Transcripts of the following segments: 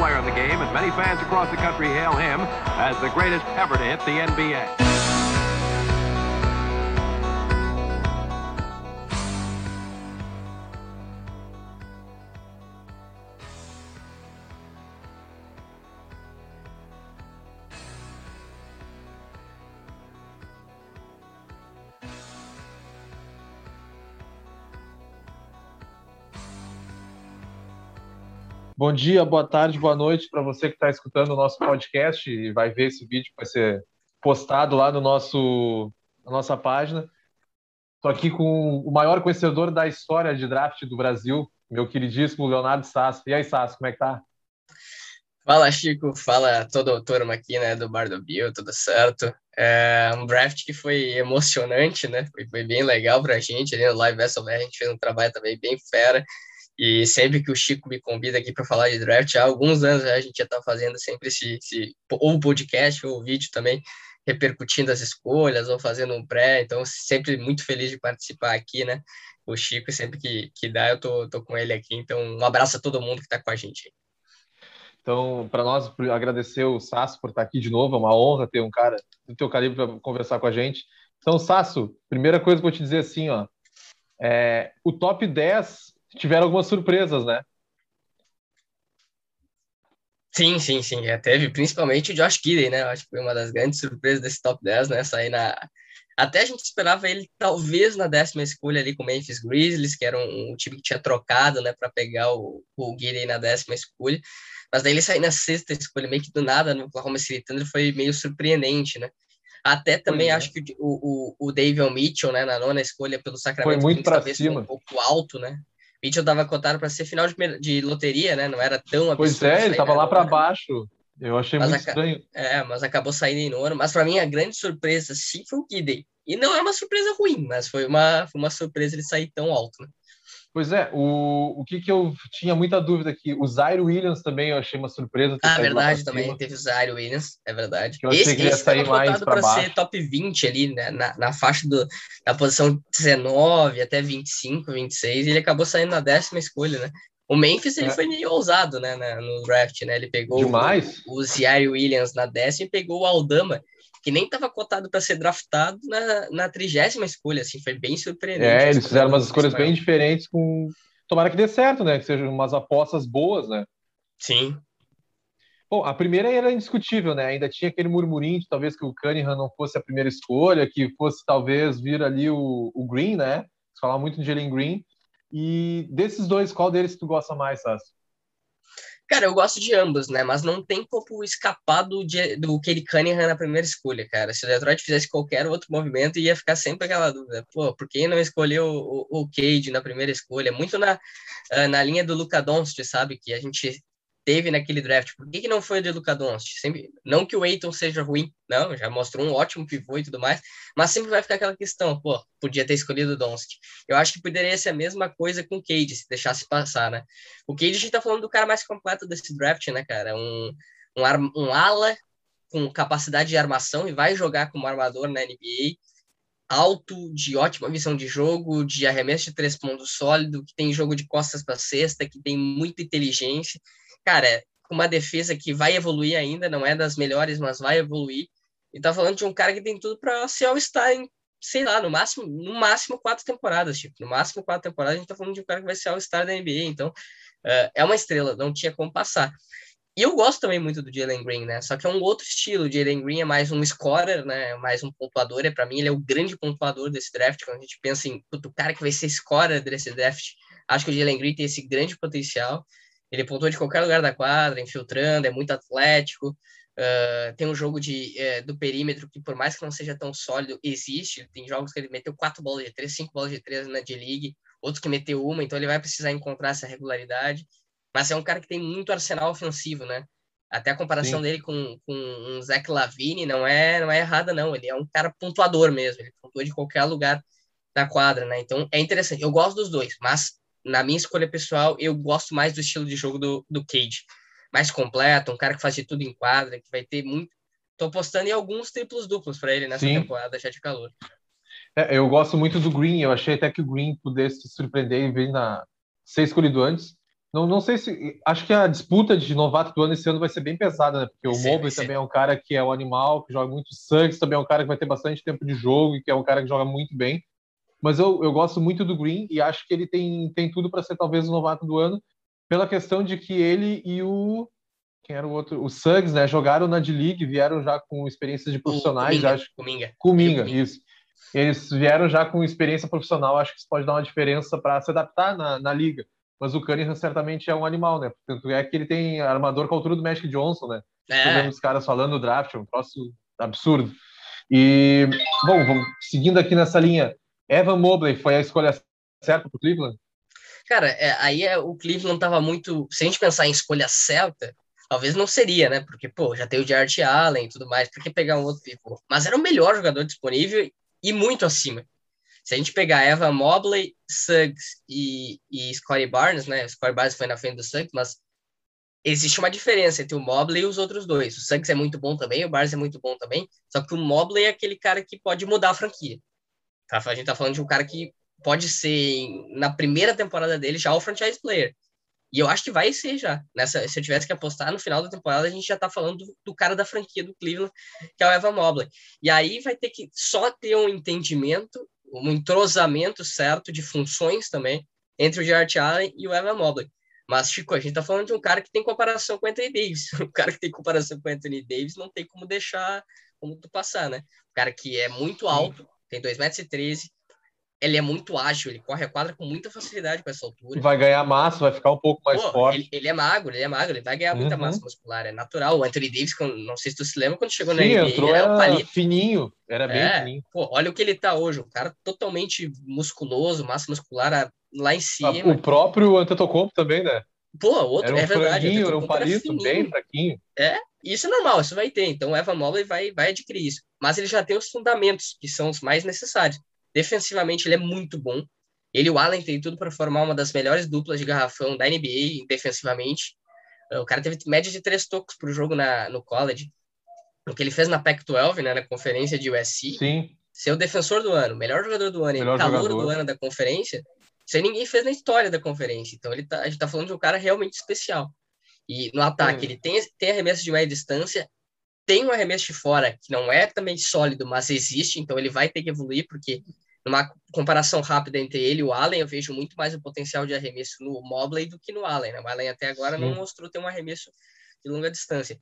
player in the game, and many fans across the country hail him as the greatest ever to hit the NBA. Bom dia, boa tarde, boa noite para você que está escutando o nosso podcast e vai ver esse vídeo que vai ser postado lá no nosso, na nossa página. Estou aqui com o maior conhecedor da história de draft do Brasil, meu queridíssimo Leonardo Sasso. E aí, Sasso, como é que tá? Fala, Chico. Fala toda a turma aqui, né, do Bar do Bill, tudo certo. É um draft que foi emocionante, né, foi, foi bem legal pra gente ali no Live WrestleMania, a gente fez um trabalho também bem fera. E sempre que o Chico me convida aqui para falar de draft, há alguns anos já a gente já está fazendo sempre esse, esse ou podcast ou vídeo também repercutindo as escolhas ou fazendo um pré. Então, sempre muito feliz de participar aqui, né? O Chico, sempre que, que dá, eu tô, tô com ele aqui. Então, um abraço a todo mundo que está com a gente. Então, para nós, agradecer o Sasso por estar aqui de novo. É uma honra ter um cara do teu calibre para conversar com a gente. Então, Sasso, primeira coisa que eu vou te dizer assim, ó. É, o top 10 tiveram algumas surpresas, né? Sim, sim, sim. Já teve principalmente o Josh Gidey, né? Eu acho que foi uma das grandes surpresas desse top 10, né? Sair na. Até a gente esperava ele talvez na décima escolha ali com o Memphis Grizzlies, que era um, um time que tinha trocado, né, para pegar o, o na décima escolha. Mas daí ele sair na sexta escolha, meio que do nada no Oklahoma City Thunder, foi meio surpreendente, né? Até também acho que o, o, o David Mitchell, né, na nona escolha pelo Sacramento, foi muito para cima. um pouco alto, né? Mitchell estava cotado para ser final de, de, loteria, né? Não era tão absurdo. Pois é, ele estava lá para baixo. Eu achei mas muito estranho. É, mas acabou saindo em nono. Mas para mim a grande surpresa sim foi o Gidey. E não é uma surpresa ruim, mas foi uma, foi uma surpresa ele sair tão alto, né? Pois é, o, o que, que eu tinha muita dúvida aqui, o Zaire Williams também eu achei uma surpresa. Ah, verdade, também teve o Zaire Williams, é verdade. Que eu achei esse, que ia sair mais para baixo. ser top 20 ali, né, na, na faixa do, da posição 19 até 25, 26, e ele acabou saindo na décima escolha, né? O Memphis ele é. foi meio ousado, né, no draft, né? Ele pegou Demais. o, o Zaire Williams na décima e pegou o Aldama, que nem estava cotado para ser draftado na, na trigésima escolha, assim, foi bem surpreendente. É, eles fizeram umas escolhas bem diferentes com... Tomara que dê certo, né? Que sejam umas apostas boas, né? Sim. Bom, a primeira era indiscutível, né? Ainda tinha aquele murmurinho de talvez que o Cunningham não fosse a primeira escolha, que fosse talvez vir ali o, o Green, né? Falar muito de Jalen Green. E desses dois, qual deles tu gosta mais, Sassi? Cara, eu gosto de ambos, né? Mas não tem como escapar do, do Kelly Cunningham na primeira escolha, cara. Se o Detroit fizesse qualquer outro movimento, ia ficar sempre aquela dúvida. Pô, por que não escolheu o, o, o Cade na primeira escolha? Muito na, ah, na linha do Luca Doncic, sabe? Que a gente teve naquele draft. Por que, que não foi o de Luca Doncic? Sempre, não que o Aiton seja ruim, não, já mostrou um ótimo pivô e tudo mais, mas sempre vai ficar aquela questão, pô, podia ter escolhido o Doncic. Eu acho que poderia ser a mesma coisa com o Cade, se deixasse passar, né? O Cade, a gente tá falando do cara mais completo desse draft, né, cara? Um, um, um ala com capacidade de armação e vai jogar como armador na NBA, alto, de ótima visão de jogo, de arremesso de três pontos sólido, que tem jogo de costas para cesta, que tem muita inteligência cara, uma defesa que vai evoluir ainda, não é das melhores, mas vai evoluir. E tá falando de um cara que tem tudo para ser All-Star em, sei lá, no máximo, no máximo quatro temporadas, tipo, no máximo quatro temporadas, a gente tá falando de um cara que vai ser All-Star da NBA, então uh, é uma estrela, não tinha como passar. E eu gosto também muito do Jalen Green, né? Só que é um outro estilo. O Jalen Green é mais um scorer, né? Mais um pontuador. É para mim ele é o grande pontuador desse draft. Quando a gente pensa em o cara que vai ser scorer desse draft, acho que o Jalen Green tem esse grande potencial. Ele pontua de qualquer lugar da quadra, infiltrando, é muito atlético. Uh, tem um jogo de, uh, do perímetro que, por mais que não seja tão sólido, existe. Tem jogos que ele meteu quatro bolas de três, cinco bolas de três na D-League, outros que meteu uma, então ele vai precisar encontrar essa regularidade. Mas é um cara que tem muito arsenal ofensivo, né? Até a comparação Sim. dele com, com um Zach Lavine não é, não é errada, não. Ele é um cara pontuador mesmo. Ele pontua de qualquer lugar da quadra, né? Então é interessante. Eu gosto dos dois, mas na minha escolha pessoal, eu gosto mais do estilo de jogo do, do Cage. Mais completo, um cara que faz de tudo em quadra, que vai ter muito. Tô apostando em alguns triplos duplos para ele nessa Sim. temporada já de calor. É, eu gosto muito do Green, eu achei até que o Green pudesse surpreender e vir na ser escolhido antes. Não, não sei se. Acho que a disputa de novato do ano esse ano vai ser bem pesada, né? Porque o Mobley também é um cara que é um animal, que joga muito. Suggs também é um cara que vai ter bastante tempo de jogo e que é um cara que joga muito bem. Mas eu, eu gosto muito do Green e acho que ele tem, tem tudo para ser talvez o novato do ano, pela questão de que ele e o. Quem era o outro? O Suggs, né? Jogaram na D-League, vieram já com experiências de profissionais. Kuminga, acho. Kuminga. Kuminga, isso. Eles vieram já com experiência profissional, acho que isso pode dar uma diferença para se adaptar na, na liga mas o Cunningham certamente é um animal, né? Tanto é que ele tem armador com a altura do Magic Johnson, né? É. os caras falando do draft, é um troço absurdo. E, bom, vamos, seguindo aqui nessa linha, Evan Mobley foi a escolha certa para o Cleveland? Cara, é, aí é, o Cleveland tava muito. Se a gente pensar em escolha certa, talvez não seria, né? Porque, pô, já tem o Jared Allen e tudo mais, por que pegar um outro pivô? Mas era o melhor jogador disponível e muito acima. Se a gente pegar Evan Mobley, Suggs e, e Scottie Barnes, né? Scottie Barnes foi na frente do Suggs, mas existe uma diferença entre o Mobley e os outros dois. O Suggs é muito bom também, o Barnes é muito bom também, só que o Mobley é aquele cara que pode mudar a franquia. Tá? A gente tá falando de um cara que pode ser, na primeira temporada dele, já o franchise player. E eu acho que vai ser já. Nessa, se eu tivesse que apostar no final da temporada, a gente já tá falando do, do, cara da franquia do Cleveland, que é o Evan Mobley. E aí vai ter que só ter um entendimento um entrosamento certo de funções também entre o Jared Allen e o Evan Mobley. Mas, Chico, a gente tá falando de um cara que tem comparação com o Anthony Davis. Um cara que tem comparação com o Anthony Davis não tem como deixar como tu passar, né? Um cara que é muito alto, tem 2,13 metros, ele é muito ágil, ele corre a quadra com muita facilidade com essa altura. Vai ganhar massa, vai ficar um pouco mais Pô, forte. Ele, ele, é magro, ele é magro, ele vai ganhar muita uhum. massa muscular, é natural. O Anthony Davis, não sei se tu se lembra, quando chegou Sim, na NBA, entrou, ele era, um palito. fininho, era bem é, fininho. Pô, olha o que ele tá hoje, um cara totalmente musculoso, massa muscular lá em cima. O próprio Antetokounmpo também, né? Pô, outro, era um é verdade. Era um palito bem fraquinho. É, isso é normal, isso vai ter. Então o Evan Mobley vai, vai adquirir isso. Mas ele já tem os fundamentos, que são os mais necessários. Defensivamente, ele é muito bom. Ele e o Allen tem tudo para formar uma das melhores duplas de garrafão da NBA defensivamente. O cara teve média de três tocos por jogo na, no college. O que ele fez na Pac-12, né, na conferência de USC. Sim. Ser o defensor do ano, melhor jogador do ano melhor e calor do ano da conferência, isso aí ninguém fez na história da conferência. Então ele tá, a gente tá falando de um cara realmente especial. E no ataque, ele tem, tem arremesso de média distância, tem um arremesso de fora que não é também sólido, mas existe, então ele vai ter que evoluir, porque numa comparação rápida entre ele e o Allen, eu vejo muito mais o potencial de arremesso no Mobley do que no Allen. Né? O Allen até agora Sim. não mostrou ter um arremesso de longa distância.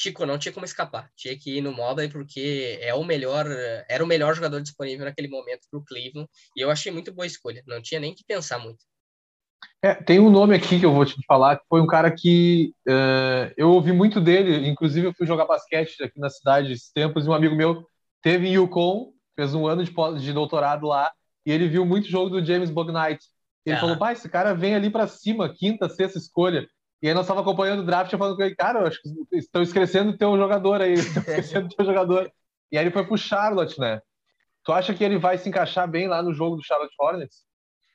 Chico, não tinha como escapar. Tinha que ir no Mobley porque é o melhor, era o melhor jogador disponível naquele momento para o Cleveland. E eu achei muito boa escolha. Não tinha nem que pensar muito. É, tem um nome aqui que eu vou te falar, que foi um cara que uh, eu ouvi muito dele, inclusive eu fui jogar basquete aqui na cidade esses tempos, e um amigo meu teve em Yukon, fez um ano de, de doutorado lá, e ele viu muito jogo do James Bognite. Ele falou, pai, esse cara vem ali para cima, quinta, sexta escolha. E aí nós estávamos acompanhando o draft, falando com ele, cara, eu acho que estão esquecendo o teu jogador aí, estão esquecendo o teu jogador. E aí ele foi pro Charlotte, né? Tu acha que ele vai se encaixar bem lá no jogo do Charlotte Hornets?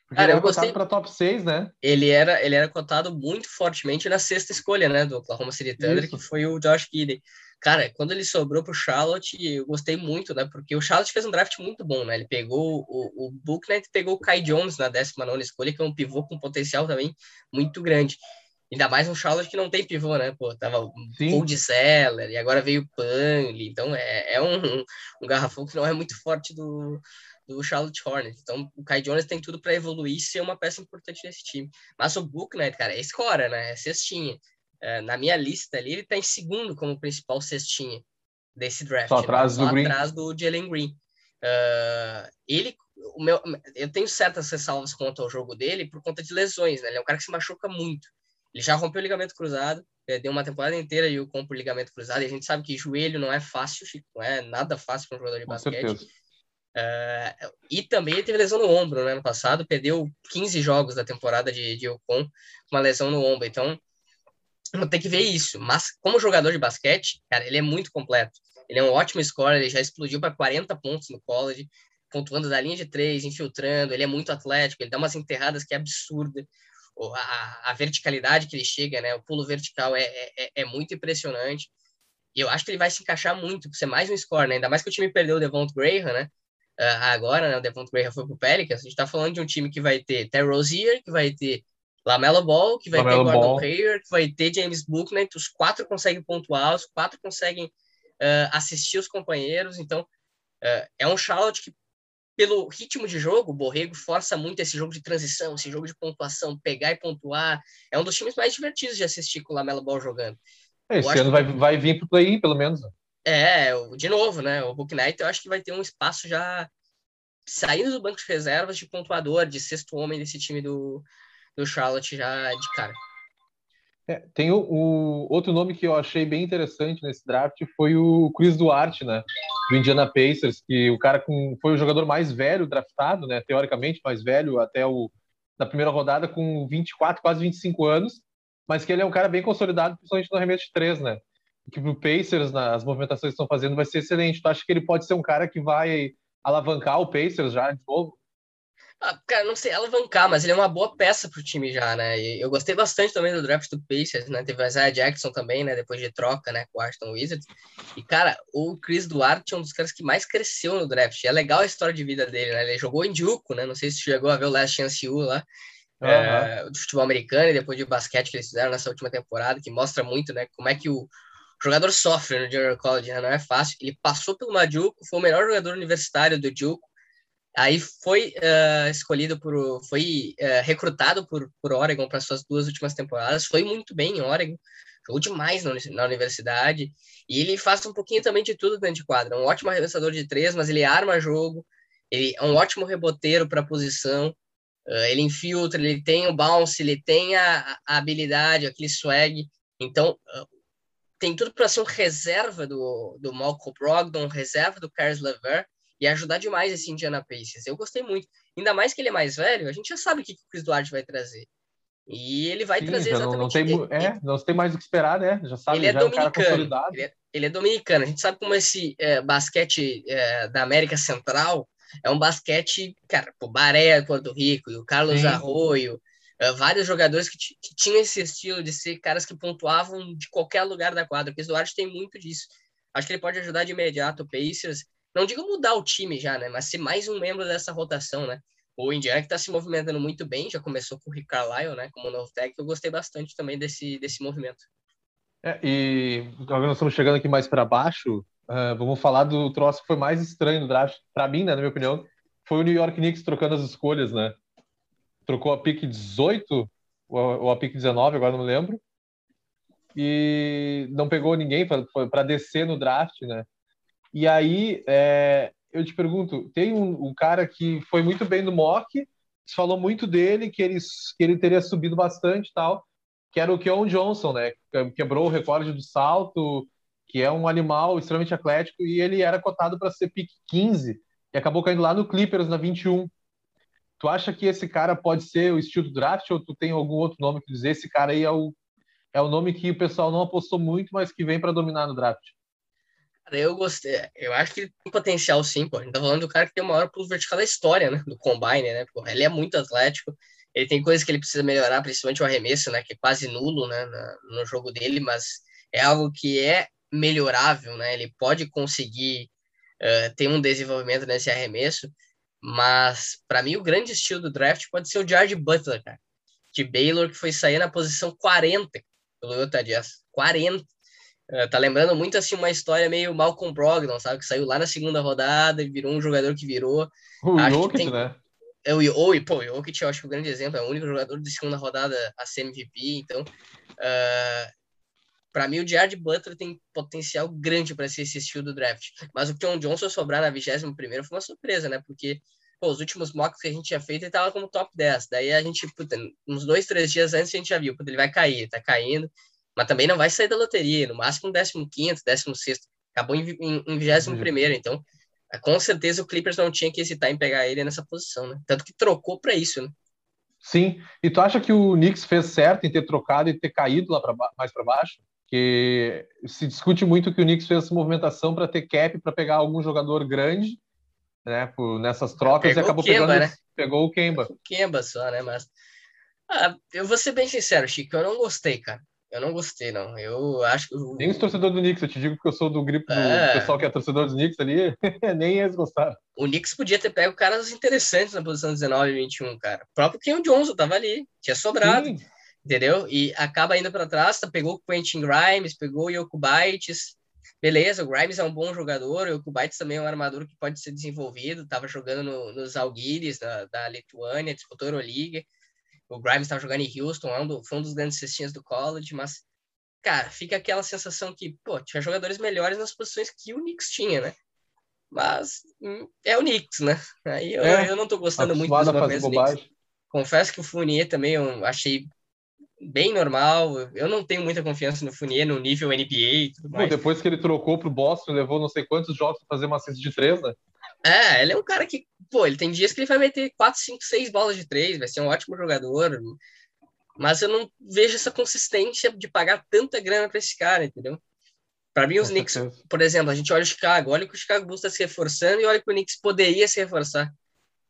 Porque Cara, ele eu gostei para top 6, né? Ele era, ele era cotado muito fortemente na sexta escolha, né, do Oklahoma City Thunder, Isso. que foi o Josh Giddey. Cara, quando ele sobrou pro Charlotte, eu gostei muito, né? Porque o Charlotte fez um draft muito bom, né? Ele pegou o, o Booknet pegou o Kai Jones na 19 escolha, que é um pivô com potencial também muito grande. Ainda mais um Charlotte que não tem pivô, né? Pô, tava o Cold Zeller, e agora veio o Panley. Então é, é um, um, garrafão que não é muito forte do, do Charlotte Hornets. Então, o Kai Jones tem tudo para evoluir e ser uma peça importante nesse time. Mas o Booknet, cara, é escora, né? É cestinha. É, na minha lista ali, ele está em segundo como principal cestinha desse draft. Só atrás né? do Green. atrás do Jalen Green. Uh, ele, o meu, eu tenho certas ressalvas quanto ao jogo dele por conta de lesões, né? Ele é um cara que se machuca muito. Ele já rompeu o ligamento cruzado, deu uma temporada inteira e o compro o ligamento cruzado. E a gente sabe que joelho não é fácil, Chico, não é nada fácil para um jogador de Com basquete. Uh, e também teve lesão no ombro né, ano passado, perdeu 15 jogos da temporada de, de Ocon com uma lesão no ombro. Então, vou ter que ver isso. Mas, como jogador de basquete, cara, ele é muito completo. Ele é um ótimo scorer, ele já explodiu para 40 pontos no college, pontuando da linha de três, infiltrando. Ele é muito atlético, ele dá umas enterradas que é absurda. A, a verticalidade que ele chega, né? O pulo vertical é, é, é muito impressionante. E eu acho que ele vai se encaixar muito, por ser mais um score, né? Ainda mais que o time perdeu o Devont Graham, né? uh, agora, né? O Devon Graham foi pro Pelicans. A gente tá falando de um time que vai ter Terry Rozier, que vai ter Lamelo Ball, que vai Lamelo ter Gordon Ball. Hayward, que vai ter James que os quatro conseguem pontuar, os quatro conseguem uh, assistir os companheiros. Então, uh, é um Charlotte que, pelo ritmo de jogo, o Borrego força muito esse jogo de transição, esse jogo de pontuação, pegar e pontuar. É um dos times mais divertidos de assistir com o Lamelo Ball jogando. É, Esse ano que- vai, vai vir pro play-in, pelo menos. É, de novo, né? O Book Knight eu acho que vai ter um espaço já saindo do banco de reservas de pontuador, de sexto homem desse time do, do Charlotte já de cara. É, tem o, o outro nome que eu achei bem interessante nesse draft foi o Chris Duarte, né? Do Indiana Pacers, que o cara com, foi o jogador mais velho draftado, né? Teoricamente mais velho até o da primeira rodada com 24, quase 25 anos, mas que ele é um cara bem consolidado, principalmente no arremesso de três, né? Que pro Pacers, nas movimentações que estão fazendo, vai ser excelente. Tu acha que ele pode ser um cara que vai alavancar o Pacers já de novo? Ah, cara, não sei alavancar, mas ele é uma boa peça pro time já, né? E eu gostei bastante também do draft do Pacers, né? Teve o Isaiah Jackson também, né? Depois de troca, né? Com o Ashton Wizards. E, cara, o Chris Duarte é um dos caras que mais cresceu no draft. E é legal a história de vida dele, né? Ele jogou em Duke, né? Não sei se chegou a ver o Last Chance U lá. Aham. é, do futebol americano e depois de basquete que eles fizeram nessa última temporada, que mostra muito, né, como é que o jogador sofre no Junior College, né, não é fácil. Ele passou pelo Duke, foi o melhor jogador universitário do Duke, aí foi eh, escolhido por, foi eh, recrutado por, por Oregon para suas duas últimas temporadas, foi muito bem em Oregon, jogou demais na, na universidade, e ele faz um pouquinho também de tudo dentro de quadra, um ótimo arremessador de três, mas ele arma jogo, ele é um ótimo reboteiro para a posição, Uh, ele infiltra, ele tem o bounce, ele tem a, a habilidade, aquele swag. Então, uh, tem tudo para ser um reserva do, do Malcolm Brogdon, reserva do Caris LeVert e ajudar demais esse Indiana Pacers. Eu gostei muito. Ainda mais que ele é mais velho, a gente já sabe o que, que o Chris Duarte vai trazer. E ele vai Sim, trazer já não, exatamente... não tem, ele- é, não tem mais o que esperar, né? Já sabe, ele é já é um dominicano. Ele é, ele é dominicano. A gente sabe como esse é, basquete é, da América Central é um basquete, cara, o Baré Porto Rico e o Carlos Sim. Arroio, é, vários jogadores que, que tinham esse estilo de ser caras que pontuavam de qualquer lugar da quadra. O Chris Duarte tem muito disso. Acho que ele pode ajudar de imediato o Pacers. Não digo mudar o time já, né? Mas ser mais um membro dessa rotação, né? O Indiana que está se movimentando muito bem, já começou com o Rick Carlisle, né? Como novo técnico, eu gostei bastante também desse, desse movimento. É, e agora nós estamos chegando aqui mais para baixo. ah, vamos falar do troço que foi mais estranho do draft, para mim, né, na minha opinião, foi o New York Knicks trocando as escolhas, né? Trocou a pick 18 ou ou a pick 19, agora não me lembro. E não pegou ninguém para descer no draft, né? E aí, é, eu te pergunto, tem um, um cara que foi muito bem no mock, falou muito dele, que ele, que ele teria subido bastante e tal, que era o Keon Johnson, né? Que Quebrou o recorde do salto, que é um animal extremamente atlético, e ele era cotado para ser pick 15, e acabou caindo lá no Clippers na 21. Tu acha que esse cara pode ser o estilo do draft, ou tu tem algum outro nome que dizer? Esse cara aí é o, é o nome que o pessoal não apostou muito, mas que vem para dominar no draft. Cara, eu gostei. Eu acho que ele tem potencial sim, pô. A gente tá falando do cara que tem o maior pulo vertical da história, né? Do Combine, né? Pô, ele é muito atlético. Ele tem coisas que ele precisa melhorar, principalmente o arremesso, né? Que é quase nulo, né? no jogo dele, mas é algo que é melhorável, né? Ele pode conseguir eh, ter um desenvolvimento nesse arremesso, mas para mim o grande estilo do draft pode ser o Jared Butler, cara. De Baylor, que foi sair na posição 40 pelo Utah Jazz. 40. É, tá lembrando muito assim uma história meio Malcolm Brogdon, sabe? Que saiu lá na segunda rodada e virou um jogador que virou. O Acho Jokic, tem- né? É o ou, pô, o Jokic eu acho que é o grande exemplo, é o único jogador de segunda rodada a ser MVP, então uh, para mim o Jared Butler tem potencial grande para ser esse estilo do draft. Mas o John Johnson sobrar na 21 primeira foi uma surpresa, né? Porque pô, os últimos mocks que a gente tinha feito ele tava como top 10. Daí a gente, puta, uns dois, três dias antes a gente já viu, puta, ele vai cair, tá caindo, mas também não vai sair da loteria, no máximo um 15, 16. Acabou em, em, em 21 primeiro, então com certeza o Clippers não tinha que hesitar em pegar ele nessa posição, né? Tanto que trocou para isso, né? Sim. E tu acha que o Knicks fez certo em ter trocado e ter caído lá pra, mais para baixo? Que se discute muito que o Knicks fez essa movimentação para ter cap para pegar algum jogador grande, né? Por, nessas trocas Pegou e acabou o Kemba, pegando, né? pegou o Kemba. O Kemba só, né? Mas ah, eu vou ser bem sincero, Chico, eu não gostei, cara. Eu não gostei, não. Eu acho que. Nem os torcedores do Knicks, eu te digo que eu sou do grupo é. do pessoal que é torcedor dos Knicks ali, nem eles gostaram. O Knicks podia ter pego caras interessantes na posição 19 e 21, cara. O próprio Ken Johnson tava ali, tinha sobrado. Sim. Entendeu? E acaba indo para trás, tá, pegou o Quentin Grimes, pegou o Yoko Bites. Beleza, o Grimes é um bom jogador, o Bites também é um armador que pode ser desenvolvido. Tava jogando no, nos Algiris da, da Lituânia, disputou a Euroliga. O Grimes estava jogando em Houston, é um foi um dos grandes cestinhas do college, mas, cara, fica aquela sensação que, pô, tinha jogadores melhores nas posições que o Knicks tinha, né? Mas hum, é o Knicks, né? Aí eu, é, eu não tô gostando muito dos movimentos Knicks. Confesso que o Fournier também eu achei bem normal. Eu não tenho muita confiança no Fournier no nível NBA e tudo mais. Pô, depois que ele trocou pro Boston, levou não sei quantos jogos para fazer uma cesta de três, né? É, ele é um cara que, pô, ele tem dias que ele vai meter 4, 5, 6 bolas de três, vai ser um ótimo jogador. Mas eu não vejo essa consistência de pagar tanta grana para esse cara, entendeu? Para mim, os Knicks, por exemplo, a gente olha o Chicago, olha que o Chicago Bulls está se reforçando e olha que o Knicks poderia se reforçar.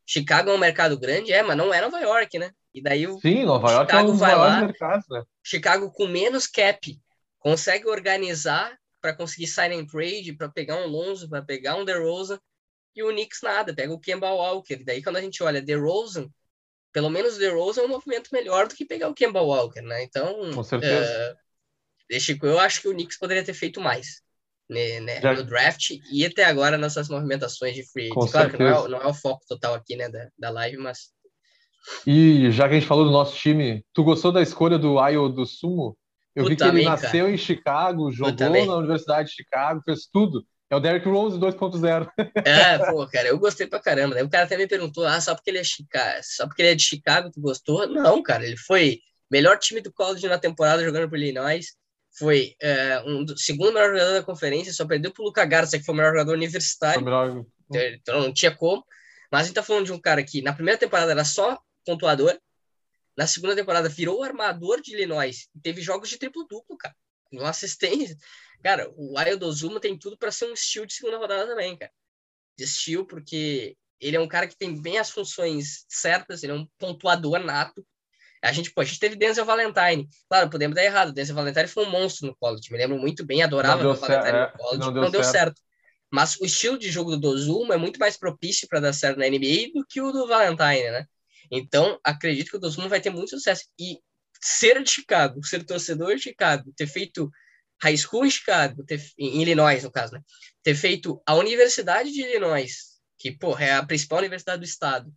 Chicago é um mercado grande, é, mas não é Nova York, né? E daí o Sim, Nova York é Chicago é um vai lá, mercados, né? Chicago com menos cap consegue organizar para conseguir sign and trade, para pegar um Lonzo, para pegar um DeRozan e o Knicks nada, pega o Kemba Walker. Daí quando a gente olha DeRozan, pelo menos o DeRozan é um movimento melhor do que pegar o Kemba Walker, né? Então, Com certeza. Uh, eu acho que o Knicks poderia ter feito mais né, né, Já... no draft e até agora nessas movimentações de free agent. Claro que não é, não é, o foco total aqui, né, da, da live, mas... E já que a gente falou do nosso time, tu gostou da escolha do Ayo do Sumo? Eu vi que ele nasceu cara. em Chicago, jogou na Universidade de Chicago, fez tudo. É o Derrick Rose 2.0. É, pô, cara, eu gostei pra caramba. O cara até me perguntou, ah, só porque ele é Chicago, só porque ele é de Chicago, tu gostou? Não, cara, ele foi melhor time do college na temporada jogando por Illinois. Foi é, um do, segundo melhor jogador da conferência, só perdeu pro Luca Garza, que foi o melhor jogador universitário. Melhor... Então, então não tinha como. Mas a gente tá falando de um cara que na primeira temporada era só pontuador, na segunda temporada virou armador de Illinois. Teve jogos de triplo-duplo, cara. Uma assistência. Cara, o Wild Ozuma tem tudo para ser um estilo de segunda rodada também, cara. De estilo, porque ele é um cara que tem bem as funções certas, ele é um pontuador nato. A gente, pô, a gente teve Denzel Valentine. Claro, podemos dar errado. Denzel Valentine foi um monstro no college. Me lembro muito bem, adorava o Valentine no é, college. Não deu, não deu certo. certo. Mas o estilo de jogo do Dozuma é muito mais propício para dar certo na NBA do que o do Valentine, né? Então, acredito que o Dozuma vai ter muito sucesso. E ser de Chicago, ser torcedor de Chicago, ter feito high school em Chicago, ter, em Illinois, no caso, né? Ter feito a Universidade de Illinois, que, porra, é a principal universidade do estado,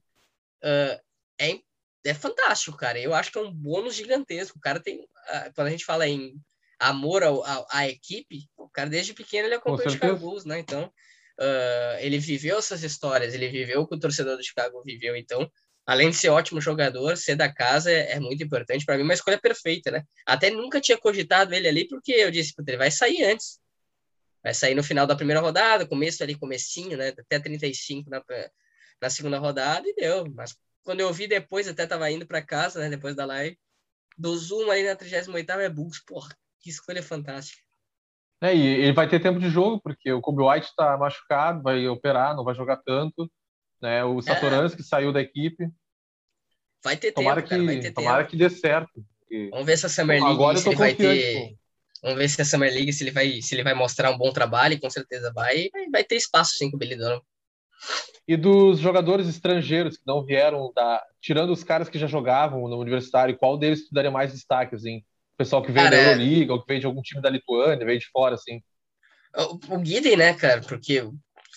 uh, é, é fantástico, cara. Eu acho que é um bônus gigantesco. O cara tem, uh, quando a gente fala em amor ao, ao, à equipe, o cara desde pequeno ele acompanha o Chicago Bulls, né? Então, uh, ele viveu essas histórias, ele viveu o que o torcedor do Chicago viveu, então além de ser ótimo jogador, ser da casa é, é muito importante. Para mim, uma escolha perfeita, né? Até nunca tinha cogitado ele ali, porque eu disse, ele vai sair antes. Vai sair no final da primeira rodada, começo ali, comecinho, né? Até 35 na, na segunda rodada e deu. Mas quando eu vi depois, até tava indo para casa, né? Depois da live, do Zoom aí na 38 é Bulls. Porra, que escolha fantástica. É, e ele vai ter tempo de jogo, porque o Kobe White está machucado, vai operar, não vai jogar tanto. Né? O Satoransky é. saiu da equipe. Vai ter tomara tempo, que, cara, vai ter tomara tempo. que dê certo. Porque... Vamos ver se a Summer League Agora se ele vai ter. Vamos ver se a Summer League se ele vai, se ele vai mostrar um bom trabalho, e com certeza vai. Vai ter espaço sim com o Donovan. E dos jogadores estrangeiros que não vieram da. Tirando os caras que já jogavam no universitário, qual deles tu daria mais destaque, assim? O pessoal que veio cara, da é Euroliga, ou que veio de algum time da Lituânia, veio de fora, assim. O, o Guiden, né, cara? Porque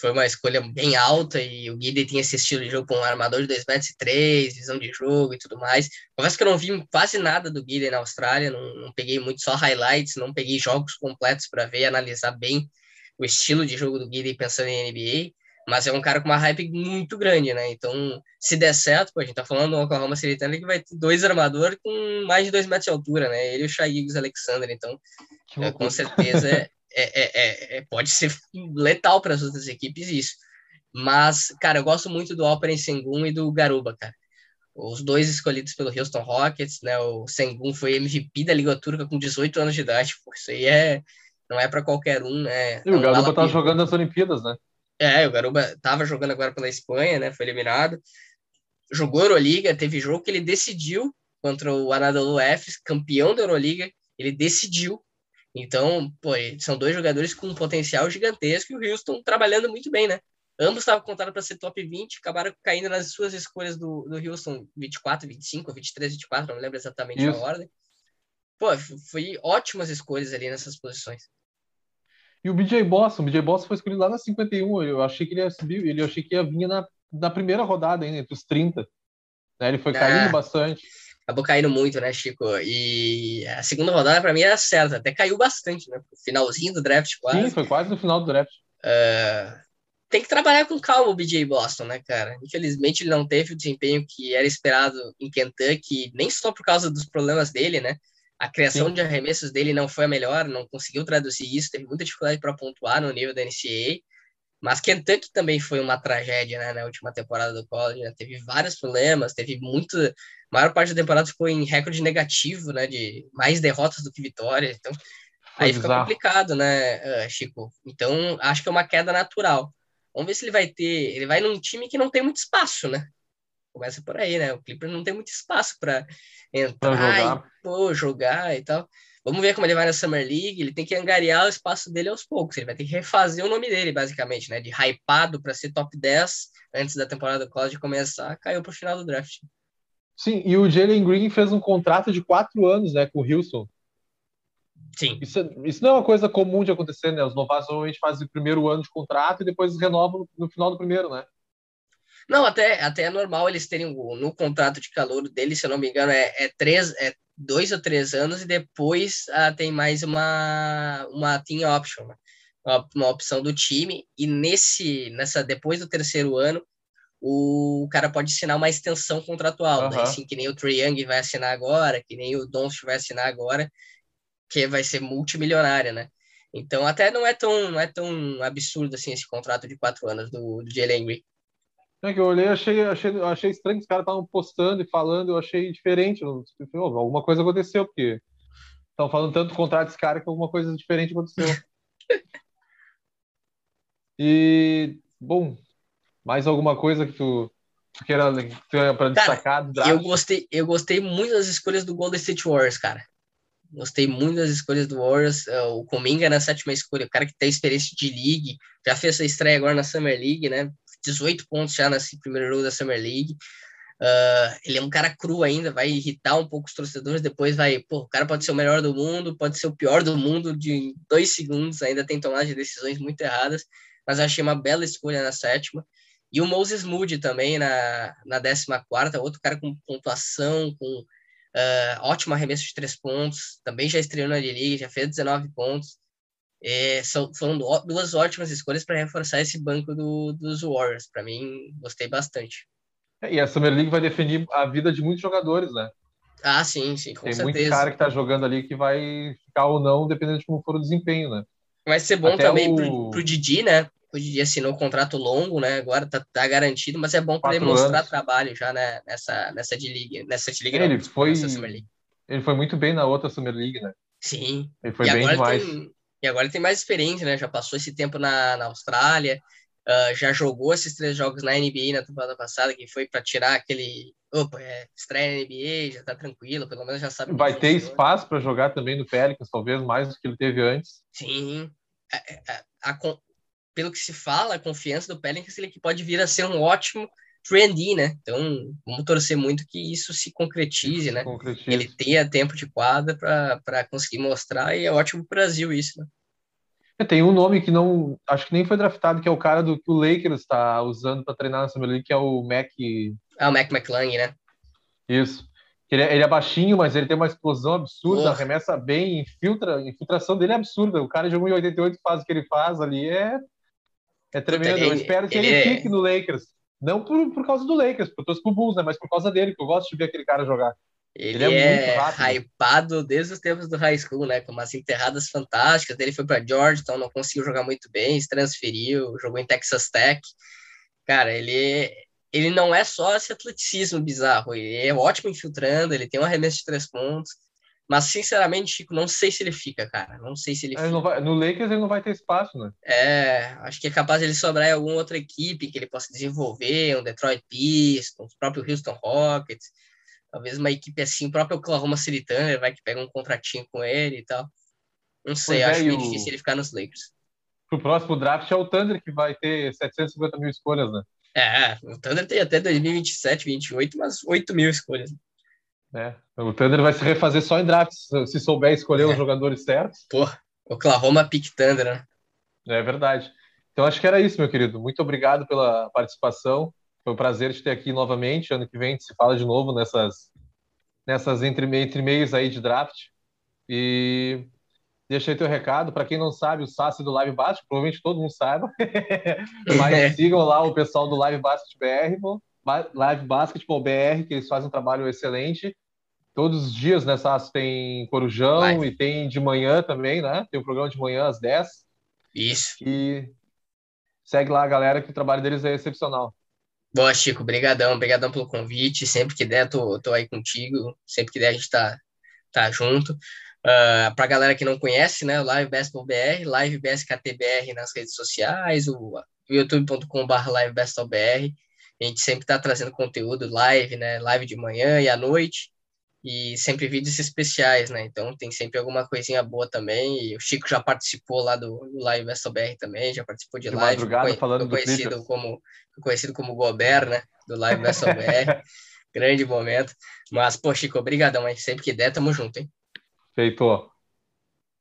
foi uma escolha bem alta e o Guide tinha esse estilo de jogo com um armador de 2 metros e 3, visão de jogo e tudo mais. Confesso que eu não vi quase nada do Guide na Austrália, não, não peguei muito só highlights, não peguei jogos completos para ver e analisar bem o estilo de jogo do Guide pensando em NBA, mas é um cara com uma hype muito grande, né? Então, se der certo, pô, a gente tá falando do Oklahoma City Thunder que vai ter dois armadores com mais de 2 metros de altura, né? Ele e o Shai Alexander, então, é, com certeza é, é, é, é, pode ser letal para as outras equipes isso. Mas, cara, eu gosto muito do Alperen Sengun e do Garuba, cara. Os dois escolhidos pelo Houston Rockets, né? O Sengun foi MVP da Liga Turca com 18 anos de idade. Pô, isso aí é, não é para qualquer um, né? E o Garuba tava jogando nas Olimpíadas, né? É, o Garuba tava jogando agora pela Espanha, né? Foi eliminado. Jogou Euroliga, teve jogo que ele decidiu contra o Anadolu Efes, campeão da Euroliga, ele decidiu. Então, pô, são dois jogadores com um potencial gigantesco e o Houston trabalhando muito bem, né? Ambos estavam contados para ser top 20, acabaram caindo nas suas escolhas do, do Houston 24, 25, 23, 24, não lembro exatamente Isso. a ordem. Pô, foi ótimas escolhas ali nessas posições. E o BJ Boston, o BJ Boston foi escolhido lá na 51. Eu achei que ele ia subir, ele achei que ia vir na, na primeira rodada ainda, entre os 30. Né? Ele foi caindo é, bastante. Acabou caindo muito, né, Chico? E a segunda rodada, para mim, era certa. Até caiu bastante, né? Finalzinho do draft, quase. Sim, foi quase no final do draft. Uh, tem que trabalhar com calma o BJ Boston, né, cara? Infelizmente, ele não teve o desempenho que era esperado em Kentucky, nem só por causa dos problemas dele, né? A criação Sim. de arremessos dele não foi a melhor, não conseguiu traduzir isso, teve muita dificuldade para pontuar no nível da NCAA. Mas Kentucky também foi uma tragédia, né, na última temporada do college, né? Teve vários problemas, teve muito, a maior parte da temporada ficou em recorde negativo, né, de mais derrotas do que vitórias. Então, aí fica complicado, né, ah, Chico? Então, acho que é uma queda natural. Vamos ver se ele vai ter, ele vai num time que não tem muito espaço, né? Começa por aí, né? O Clippers não tem muito espaço para entrar jogar. e pô, jogar e tal. Vamos ver como ele vai na Summer League. Ele tem que angariar o espaço dele aos poucos. Ele vai ter que refazer o nome dele, basicamente, né? De hypado para ser top 10 antes da temporada do college começar, caiu para o final do draft. Sim, e o Jalen Green fez um contrato de quatro anos, né, com o Houston. Sim. Isso, isso não é uma coisa comum de acontecer, né? Os novatos normalmente fazem o primeiro ano de contrato e depois renovam no final do primeiro, né? Não, até, até é normal eles terem no contrato de calor dele, se eu não me engano, é, é, três, é dois ou três anos e depois ah, tem mais uma, uma team option, né? uma, uma opção do time. E nesse, nessa, depois do terceiro ano, o cara pode assinar uma extensão contratual, né? assim, que nem o Trae Young vai assinar agora, que nem o Doncic vai assinar agora, que vai ser multimilionária, né? Então até não é tão, não é tão absurdo assim esse contrato de quatro anos do, do Jalen Green. É que eu olhei, achei, achei, achei estranho que os caras estavam postando e falando, eu achei diferente. Eu, alguma coisa aconteceu, porque estão falando tanto contra esse cara que alguma coisa diferente aconteceu. e, bom, mais alguma coisa que tu, tu queira, para destacar? Eu gostei, eu gostei muito das escolhas do Golden State Warriors, cara. Gostei muito das escolhas do Warriors. É, o Cominga na sétima escolha, o cara que tem experiência de league, já fez sua estreia agora na Summer League, né? 18 pontos já nesse primeiro jogo da Summer League. Uh, ele é um cara cru ainda, vai irritar um pouco os torcedores, depois vai, pô, o cara pode ser o melhor do mundo, pode ser o pior do mundo de dois segundos, ainda tem tomado de decisões muito erradas, mas eu achei uma bela escolha na sétima. E o Moses Moody também na, na 14, outro cara com pontuação, com uh, ótimo arremesso de três pontos, também já estreou na D-League, já fez 19 pontos. É, são, foram duas ótimas escolhas para reforçar esse banco do, dos Warriors. Para mim, gostei bastante. É, e a Summer League vai definir a vida de muitos jogadores, né? Ah, sim, sim, com Tem certeza. muito cara que tá jogando ali que vai ficar ou não, dependendo de como for o desempenho, né? Vai ser bom Até também o... pro, pro Didi, né? O Didi assinou um contrato longo, né? Agora tá, tá garantido, mas é bom para ele mostrar anos. trabalho já né? nessa, nessa de liga. Nessa de liga, ele não, foi Ele foi muito bem na outra Summer League, né? Sim. Ele foi e bem demais. Tem e agora ele tem mais experiência, né? Já passou esse tempo na, na Austrália, uh, já jogou esses três jogos na NBA na temporada passada, que foi para tirar aquele. Opa, é, estreia na NBA, já tá tranquilo, pelo menos já sabe. Vai ter espaço para jogar também no Pelicans, talvez mais do que ele teve antes. Sim. A, a, a, pelo que se fala, a confiança do Pelicans ele que pode vir a ser um ótimo trendy, né? Então, vamos torcer muito que isso se concretize, né? Concretize. Ele tenha tempo de quadra para conseguir mostrar e é ótimo para o Brasil isso, né? É, tem um nome que não, acho que nem foi draftado, que é o cara do que o Lakers está usando para treinar na Summer League, que é o Mac. Ah, o Mac McClung, né? Isso. Ele é, ele é, baixinho, mas ele tem uma explosão absurda, Porra. arremessa bem, infiltra, a infiltração dele é absurda. O cara jogou em 88 faz o que ele faz ali, é, é tremendo. Ele, Eu espero que ele, ele é fique no Lakers. Não por, por causa do Lakers, porque eu torço pro Bulls, né? Mas por causa dele, que eu gosto de ver aquele cara jogar. Ele, ele é, é hypado desde os tempos do high school, né? Com umas enterradas fantásticas. Ele foi para Georgetown, não conseguiu jogar muito bem, se transferiu, jogou em Texas Tech. Cara, ele, ele não é só esse atleticismo bizarro, ele é ótimo infiltrando, ele tem um arremesso de três pontos. Mas, sinceramente, Chico, não sei se ele fica, cara. Não sei se ele, ele fica. Vai, no Lakers ele não vai ter espaço, né? É, acho que é capaz de ele sobrar em alguma outra equipe que ele possa desenvolver, um Detroit Pistons, o próprio Houston Rockets. Talvez uma equipe assim, o próprio Oklahoma City Thunder vai que pega um contratinho com ele e tal. Não sei, Pois é, acho e meio o- difícil ele ficar nos Lakers. Pro próximo draft é o Thunder, que vai ter 750 mil escolhas, né? É, o Thunder tem até 2027, 28, umas 8 mil escolhas. É. O Thunder vai se refazer só em drafts, se souber escolher É. os jogadores certos. Porra, Oklahoma Pick Thunder, né? É verdade. Então acho que era isso, meu querido. Muito obrigado pela participação. Foi um prazer te ter aqui novamente. Ano que vem se fala de novo nessas, nessas entre, entre meios aí de draft. E deixa aí teu recado. Para quem não sabe, o Sassi do Live Basket, provavelmente todo mundo saiba. Mas É. sigam lá o pessoal do Live Basket BR, pô. Live Basketball BR, que eles fazem um trabalho excelente. Todos os dias, né, Sassi, tem Corujão Live. e tem de manhã também, né? Tem o programa de manhã às 10. Isso. E segue lá a galera que o trabalho deles é excepcional. Boa, Chico, brigadão, brigadão pelo convite. Sempre que der, tô, tô aí contigo. Sempre que der, a gente tá, tá junto. Uh, pra galera que não conhece, né, Live Basketball BR, Live BSKTBR nas redes sociais, o youtube.com.br Live Basketball BR. A gente sempre tá trazendo conteúdo live, né, live de manhã e à noite. E sempre vídeos especiais, né? Então tem sempre alguma coisinha boa também. E o Chico já participou lá do, do Live Basketball BR também, já participou de, De live. madrugada, conhe- falando do conhecido Clippers. como conhecido como Gobert, né? Do Live Basketball BR. Grande momento. Mas, pô, Chico, obrigadão, hein? Sempre que der, tamo junto, hein? Feito.